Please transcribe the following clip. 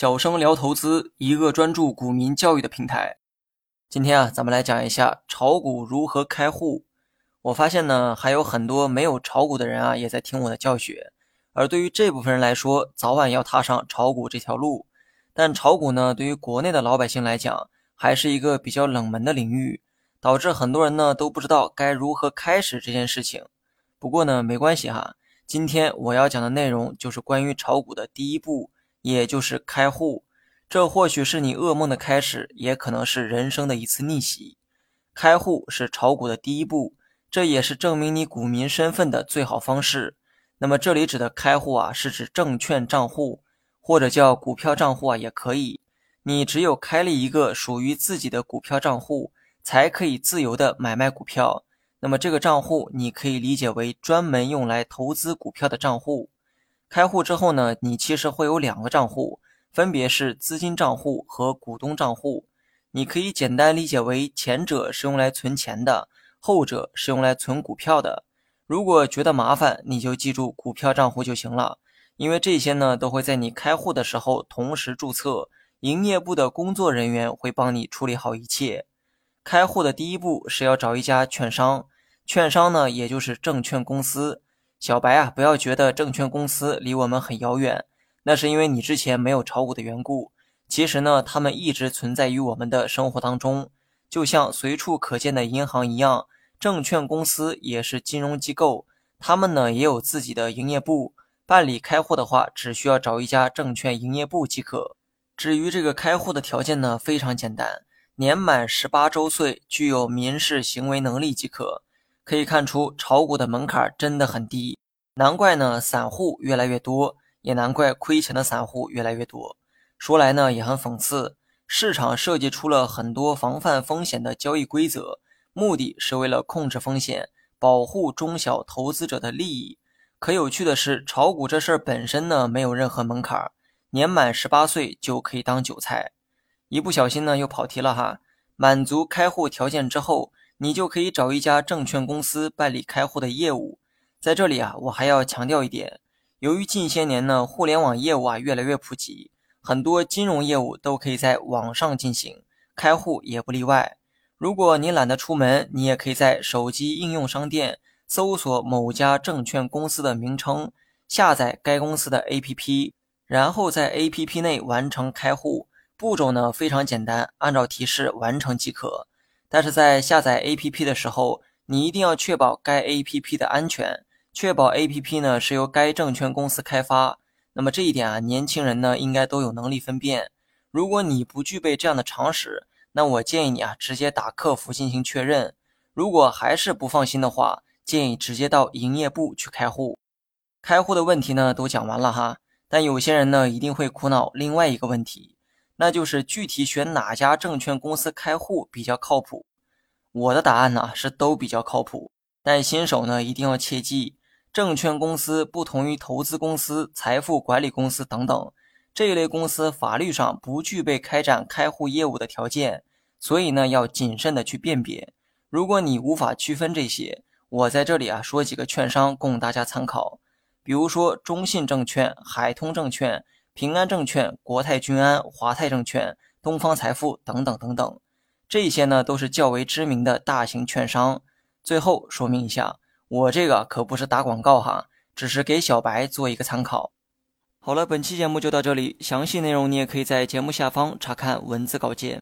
小生聊投资，一个专注股民教育的平台。今天啊，咱们来讲一下炒股如何开户。我发现呢，还有很多没有炒股的人啊，也在听我的教学。而对于这部分人来说，早晚要踏上炒股这条路。但炒股呢，对于国内的老百姓来讲，还是一个比较冷门的领域，导致很多人呢都不知道该如何开始这件事情。不过呢，没关系哈。今天我要讲的内容就是关于炒股的第一步，也就是开户。这或许是你噩梦的开始，也可能是人生的一次逆袭。开户是炒股的第一步，这也是证明你股民身份的最好方式。那么这里指的开户啊，是指证券账户，或者叫股票账户啊，也可以。你只有开立一个属于自己的股票账户，才可以自由的买卖股票。那么这个账户你可以理解为专门用来投资股票的账户。开户之后呢，你其实会有两个账户，分别是资金账户和股东账户。你可以简单理解为前者是用来存钱的，后者是用来存股票的。如果觉得麻烦，你就记住股票账户就行了，因为这些呢都会在你开户的时候同时注册，营业部的工作人员会帮你处理好一切。开户的第一步是要找一家券商，券商呢，也就是证券公司。小白啊，不要觉得证券公司离我们很遥远，那是因为你之前没有炒股的缘故。其实呢，他们一直存在于我们的生活当中，就像随处可见的银行一样，证券公司也是金融机构，他们呢也有自己的营业部。办理开户的话，只需要找一家证券营业部即可。至于这个开户的条件呢，非常简单。年满十八周岁，具有民事行为能力即可。可以看出，炒股的门槛真的很低，难怪呢，散户越来越多，也难怪亏钱的散户越来越多。说来呢，也很讽刺，市场设计出了很多防范风险的交易规则，目的是为了控制风险，保护中小投资者的利益。可有趣的是，炒股这事儿本身呢，没有任何门槛，年满十八岁就可以当韭菜。一不小心呢，又跑题了哈。满足开户条件之后，你就可以找一家证券公司办理开户的业务。在这里啊，我还要强调一点，由于近些年呢，互联网业务啊越来越普及，很多金融业务都可以在网上进行，开户也不例外。如果你懒得出门，你也可以在手机应用商店搜索某家证券公司的名称，下载该公司的 APP，然后在 APP 内完成开户。步骤呢非常简单，按照提示完成即可。但是在下载 APP 的时候，你一定要确保该 APP 的安全，确保 APP 呢是由该证券公司开发。那么这一点啊，年轻人呢应该都有能力分辨。如果你不具备这样的常识，那我建议你啊直接打客服进行确认。如果还是不放心的话，建议直接到营业部去开户。开户的问题呢都讲完了哈，但有些人呢一定会苦恼另外一个问题。那就是具体选哪家证券公司开户比较靠谱？我的答案呢是都比较靠谱，但新手呢一定要切记，证券公司不同于投资公司、财富管理公司等等这一类公司，法律上不具备开展开户业务的条件，所以呢要谨慎的去辨别。如果你无法区分这些，我在这里啊说几个券商供大家参考，比如说中信证券、海通证券。平安证券、国泰君安、华泰证券、东方财富等等等等，这些呢都是较为知名的大型券商。最后说明一下，我这个可不是打广告哈，只是给小白做一个参考。好了，本期节目就到这里，详细内容你也可以在节目下方查看文字稿件。